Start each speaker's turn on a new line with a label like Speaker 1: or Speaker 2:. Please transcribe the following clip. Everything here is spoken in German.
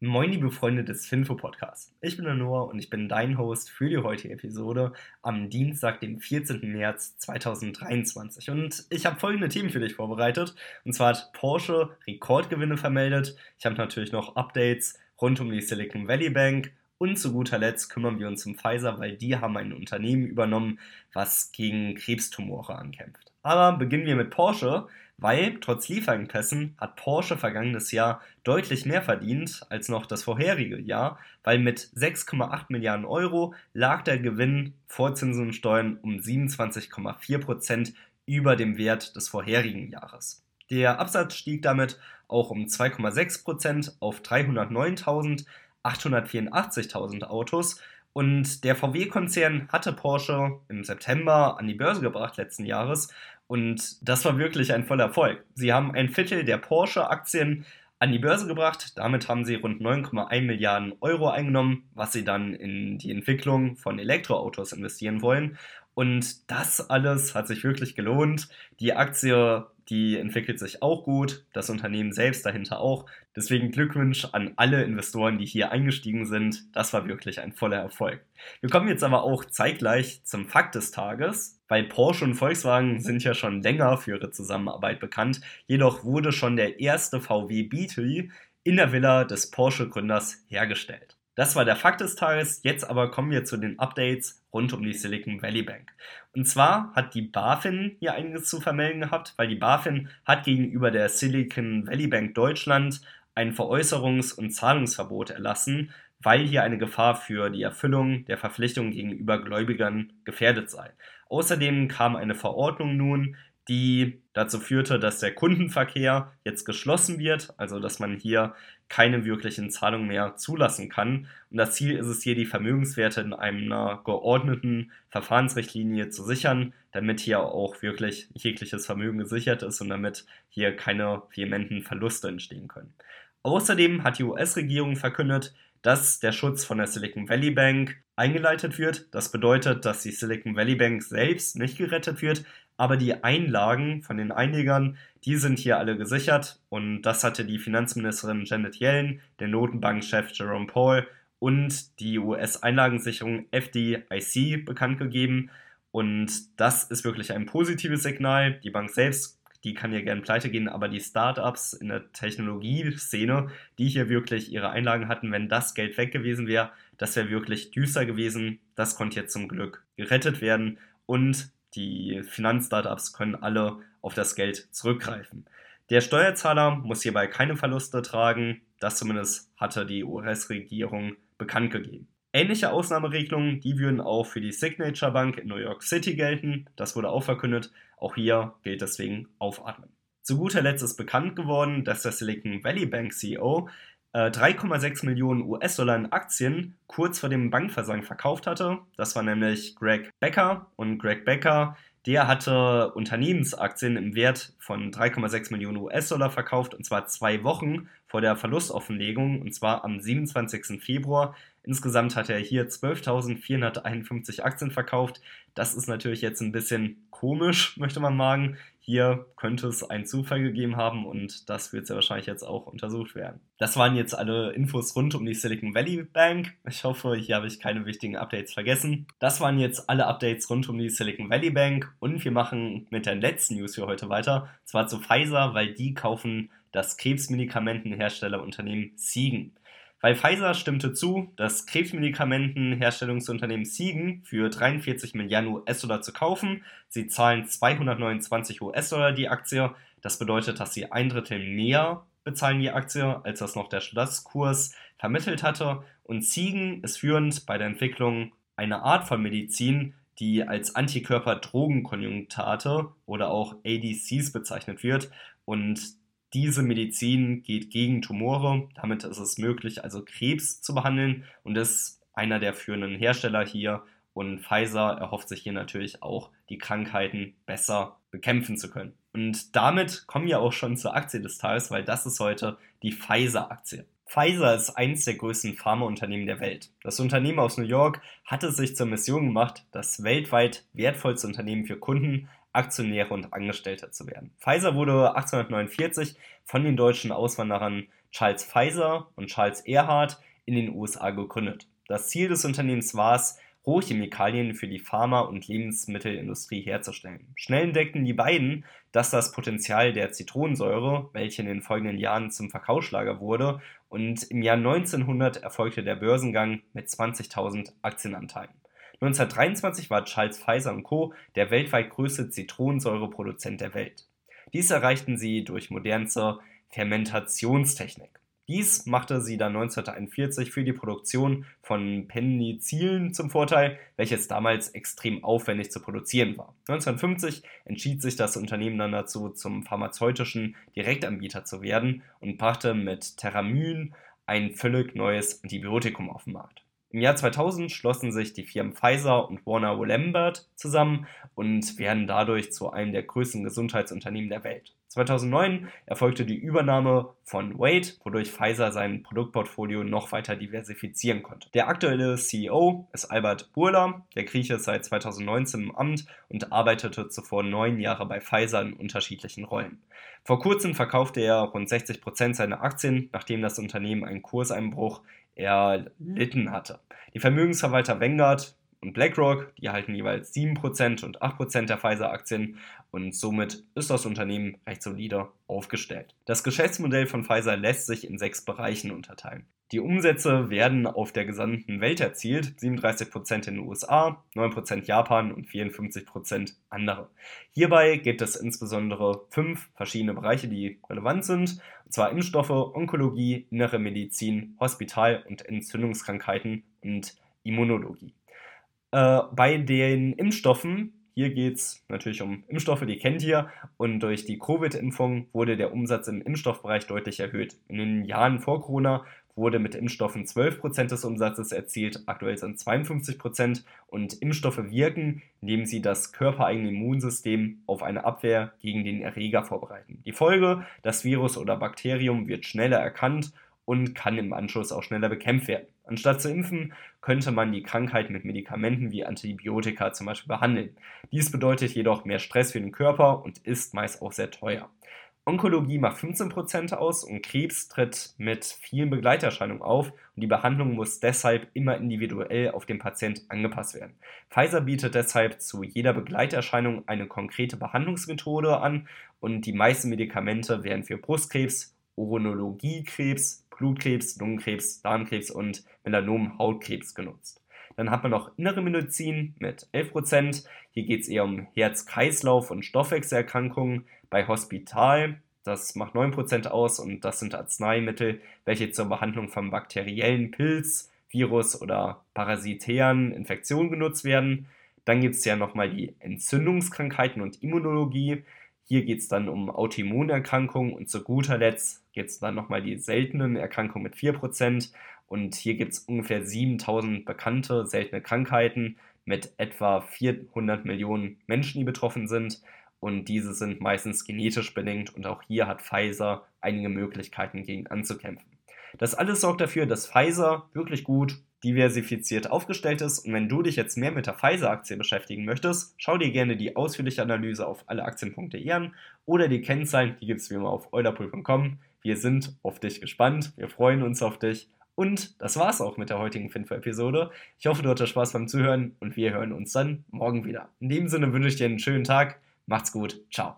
Speaker 1: Moin, liebe Freunde des Finfo-Podcasts. Ich bin der Noah und ich bin dein Host für die heutige Episode am Dienstag, dem 14. März 2023. Und ich habe folgende Themen für dich vorbereitet. Und zwar hat Porsche Rekordgewinne vermeldet. Ich habe natürlich noch Updates rund um die Silicon Valley Bank. Und zu guter Letzt kümmern wir uns um Pfizer, weil die haben ein Unternehmen übernommen, was gegen Krebstumore ankämpft. Aber beginnen wir mit Porsche weil trotz Lieferengpässen hat Porsche vergangenes Jahr deutlich mehr verdient als noch das vorherige Jahr, weil mit 6,8 Milliarden Euro lag der Gewinn vor Zinsen und Steuern um 27,4 Prozent über dem Wert des vorherigen Jahres. Der Absatz stieg damit auch um 2,6 Prozent auf 309.884.000 Autos und der VW-Konzern hatte Porsche im September an die Börse gebracht letzten Jahres und das war wirklich ein voller Erfolg. Sie haben ein Viertel der Porsche-Aktien an die Börse gebracht. Damit haben sie rund 9,1 Milliarden Euro eingenommen, was sie dann in die Entwicklung von Elektroautos investieren wollen. Und das alles hat sich wirklich gelohnt. Die Aktie, die entwickelt sich auch gut, das Unternehmen selbst dahinter auch. Deswegen Glückwunsch an alle Investoren, die hier eingestiegen sind. Das war wirklich ein voller Erfolg. Wir kommen jetzt aber auch zeitgleich zum Fakt des Tages, weil Porsche und Volkswagen sind ja schon länger für ihre Zusammenarbeit bekannt. Jedoch wurde schon der erste VW Beetle in der Villa des Porsche-Gründers hergestellt. Das war der Fakt des Tages. Jetzt aber kommen wir zu den Updates rund um die Silicon Valley Bank. Und zwar hat die BaFin hier einiges zu vermelden gehabt, weil die BaFin hat gegenüber der Silicon Valley Bank Deutschland ein Veräußerungs- und Zahlungsverbot erlassen, weil hier eine Gefahr für die Erfüllung der Verpflichtungen gegenüber Gläubigern gefährdet sei. Außerdem kam eine Verordnung nun, die dazu führte, dass der Kundenverkehr jetzt geschlossen wird, also dass man hier keine wirklichen Zahlungen mehr zulassen kann. Und das Ziel ist es hier, die Vermögenswerte in einer geordneten Verfahrensrichtlinie zu sichern, damit hier auch wirklich jegliches Vermögen gesichert ist und damit hier keine vehementen Verluste entstehen können. Außerdem hat die US-Regierung verkündet, dass der Schutz von der Silicon Valley Bank eingeleitet wird. Das bedeutet, dass die Silicon Valley Bank selbst nicht gerettet wird, aber die Einlagen von den Einlegern, die sind hier alle gesichert und das hatte die Finanzministerin Janet Yellen, der Notenbankchef Jerome Powell und die US-Einlagensicherung FDIC bekannt gegeben. Und das ist wirklich ein positives Signal. Die Bank selbst, die kann ja gerne pleite gehen, aber die Startups in der Technologieszene, die hier wirklich ihre Einlagen hatten, wenn das Geld weg gewesen wäre, das wäre wirklich düster gewesen. Das konnte jetzt zum Glück gerettet werden und die Finanzstartups können alle auf das Geld zurückgreifen. Der Steuerzahler muss hierbei keine Verluste tragen, das zumindest hatte die US-Regierung bekannt gegeben. Ähnliche Ausnahmeregelungen, die würden auch für die Signature Bank in New York City gelten, das wurde auch verkündet, auch hier gilt deswegen aufatmen. Zu guter Letzt ist bekannt geworden, dass der Silicon Valley Bank CEO 3,6 äh, Millionen US-Dollar in Aktien kurz vor dem Bankversagen verkauft hatte. Das war nämlich Greg Becker. Und Greg Becker, der hatte Unternehmensaktien im Wert von 3,6 Millionen US-Dollar verkauft, und zwar zwei Wochen vor der Verlustoffenlegung, und zwar am 27. Februar. Insgesamt hat er hier 12.451 Aktien verkauft. Das ist natürlich jetzt ein bisschen komisch, möchte man sagen. Hier könnte es einen Zufall gegeben haben und das wird sehr wahrscheinlich jetzt auch untersucht werden. Das waren jetzt alle Infos rund um die Silicon Valley Bank. Ich hoffe, hier habe ich keine wichtigen Updates vergessen. Das waren jetzt alle Updates rund um die Silicon Valley Bank und wir machen mit der letzten News für heute weiter. Zwar zu Pfizer, weil die kaufen das Krebsmedikamentenherstellerunternehmen Siegen. Weil Pfizer stimmte zu, das Krebsmedikamentenherstellungsunternehmen Siegen für 43 Milliarden US-Dollar zu kaufen. Sie zahlen 229 US-Dollar die Aktie. Das bedeutet, dass sie ein Drittel mehr bezahlen die Aktie, als das noch der Schlosskurs vermittelt hatte. Und Siegen ist führend bei der Entwicklung einer Art von Medizin, die als Antikörper-Drogenkonjunktate oder auch ADCs bezeichnet wird. Und diese Medizin geht gegen Tumore. Damit ist es möglich, also Krebs zu behandeln und ist einer der führenden Hersteller hier. Und Pfizer erhofft sich hier natürlich auch, die Krankheiten besser bekämpfen zu können. Und damit kommen wir auch schon zur Aktie des Tages, weil das ist heute die Pfizer-Aktie. Pfizer ist eines der größten Pharmaunternehmen der Welt. Das Unternehmen aus New York hat es sich zur Mission gemacht, das weltweit wertvollste Unternehmen für Kunden, Aktionäre und Angestellte zu werden. Pfizer wurde 1849 von den deutschen Auswanderern Charles Pfizer und Charles Erhard in den USA gegründet. Das Ziel des Unternehmens war es, Rohchemikalien für die Pharma- und Lebensmittelindustrie herzustellen. Schnell entdeckten die beiden, dass das Potenzial der Zitronensäure, welche in den folgenden Jahren zum Verkaufsschlager wurde, und im Jahr 1900 erfolgte der Börsengang mit 20.000 Aktienanteilen. 1923 war Charles Pfizer Co. der weltweit größte Zitronensäureproduzent der Welt. Dies erreichten sie durch modernste Fermentationstechnik. Dies machte sie dann 1941 für die Produktion von Penicillin zum Vorteil, welches damals extrem aufwendig zu produzieren war. 1950 entschied sich das Unternehmen dann dazu, zum pharmazeutischen Direktanbieter zu werden und brachte mit Terramyn ein völlig neues Antibiotikum auf den Markt. Im Jahr 2000 schlossen sich die Firmen Pfizer und Warner Lambert zusammen und werden dadurch zu einem der größten Gesundheitsunternehmen der Welt. 2009 erfolgte die Übernahme von Wade, wodurch Pfizer sein Produktportfolio noch weiter diversifizieren konnte. Der aktuelle CEO ist Albert Burla, der Grieche ist seit 2019 im Amt und arbeitete zuvor neun Jahre bei Pfizer in unterschiedlichen Rollen. Vor kurzem verkaufte er rund 60 Prozent seiner Aktien, nachdem das Unternehmen einen Kurseinbruch erlitten hatte. Die Vermögensverwalter Vanguard und BlackRock, die erhalten jeweils 7% und 8% der Pfizer-Aktien und somit ist das Unternehmen recht solide aufgestellt. Das Geschäftsmodell von Pfizer lässt sich in sechs Bereichen unterteilen. Die Umsätze werden auf der gesamten Welt erzielt, 37% in den USA, 9% Japan und 54% andere. Hierbei gibt es insbesondere fünf verschiedene Bereiche, die relevant sind, und zwar Impfstoffe, Onkologie, innere Medizin, Hospital- und Entzündungskrankheiten und Immunologie. Äh, bei den Impfstoffen, hier geht es natürlich um Impfstoffe, die kennt ihr, und durch die Covid-Impfung wurde der Umsatz im Impfstoffbereich deutlich erhöht. In den Jahren vor Corona wurde mit Impfstoffen 12% des Umsatzes erzielt, aktuell sind 52% und Impfstoffe wirken, indem sie das körpereigene Immunsystem auf eine Abwehr gegen den Erreger vorbereiten. Die Folge, das Virus oder Bakterium wird schneller erkannt und kann im Anschluss auch schneller bekämpft werden. Anstatt zu impfen, könnte man die Krankheit mit Medikamenten wie Antibiotika zum Beispiel behandeln. Dies bedeutet jedoch mehr Stress für den Körper und ist meist auch sehr teuer. Onkologie macht 15% aus und Krebs tritt mit vielen Begleiterscheinungen auf und die Behandlung muss deshalb immer individuell auf den Patient angepasst werden. Pfizer bietet deshalb zu jeder Begleiterscheinung eine konkrete Behandlungsmethode an und die meisten Medikamente werden für Brustkrebs, Urinologiekrebs, Blutkrebs, Lungenkrebs, Darmkrebs und Melanom-Hautkrebs genutzt. Dann hat man noch innere Medizin mit 11%. Hier geht es eher um Herz-Kreislauf- und Stoffwechselerkrankungen. Bei Hospital, das macht 9% aus und das sind Arzneimittel, welche zur Behandlung von bakteriellen Pilz, Virus oder parasitären Infektionen genutzt werden. Dann gibt es ja nochmal die Entzündungskrankheiten und Immunologie. Hier geht es dann um Autoimmunerkrankungen und zu guter Letzt geht es dann nochmal die seltenen Erkrankungen mit 4%. Und hier gibt es ungefähr 7000 bekannte seltene Krankheiten mit etwa 400 Millionen Menschen, die betroffen sind. Und diese sind meistens genetisch bedingt und auch hier hat Pfizer einige Möglichkeiten gegen anzukämpfen. Das alles sorgt dafür, dass Pfizer wirklich gut diversifiziert aufgestellt ist. Und wenn du dich jetzt mehr mit der Pfizer-Aktie beschäftigen möchtest, schau dir gerne die ausführliche Analyse auf alleaktien.de an oder die Kennzahlen, die gibt es wie immer auf eulerpool.com. Wir sind auf dich gespannt, wir freuen uns auf dich. Und das war's auch mit der heutigen Finfo-Episode. Ich hoffe, du hattest Spaß beim Zuhören und wir hören uns dann morgen wieder. In dem Sinne wünsche ich dir einen schönen Tag. Macht's gut. Ciao.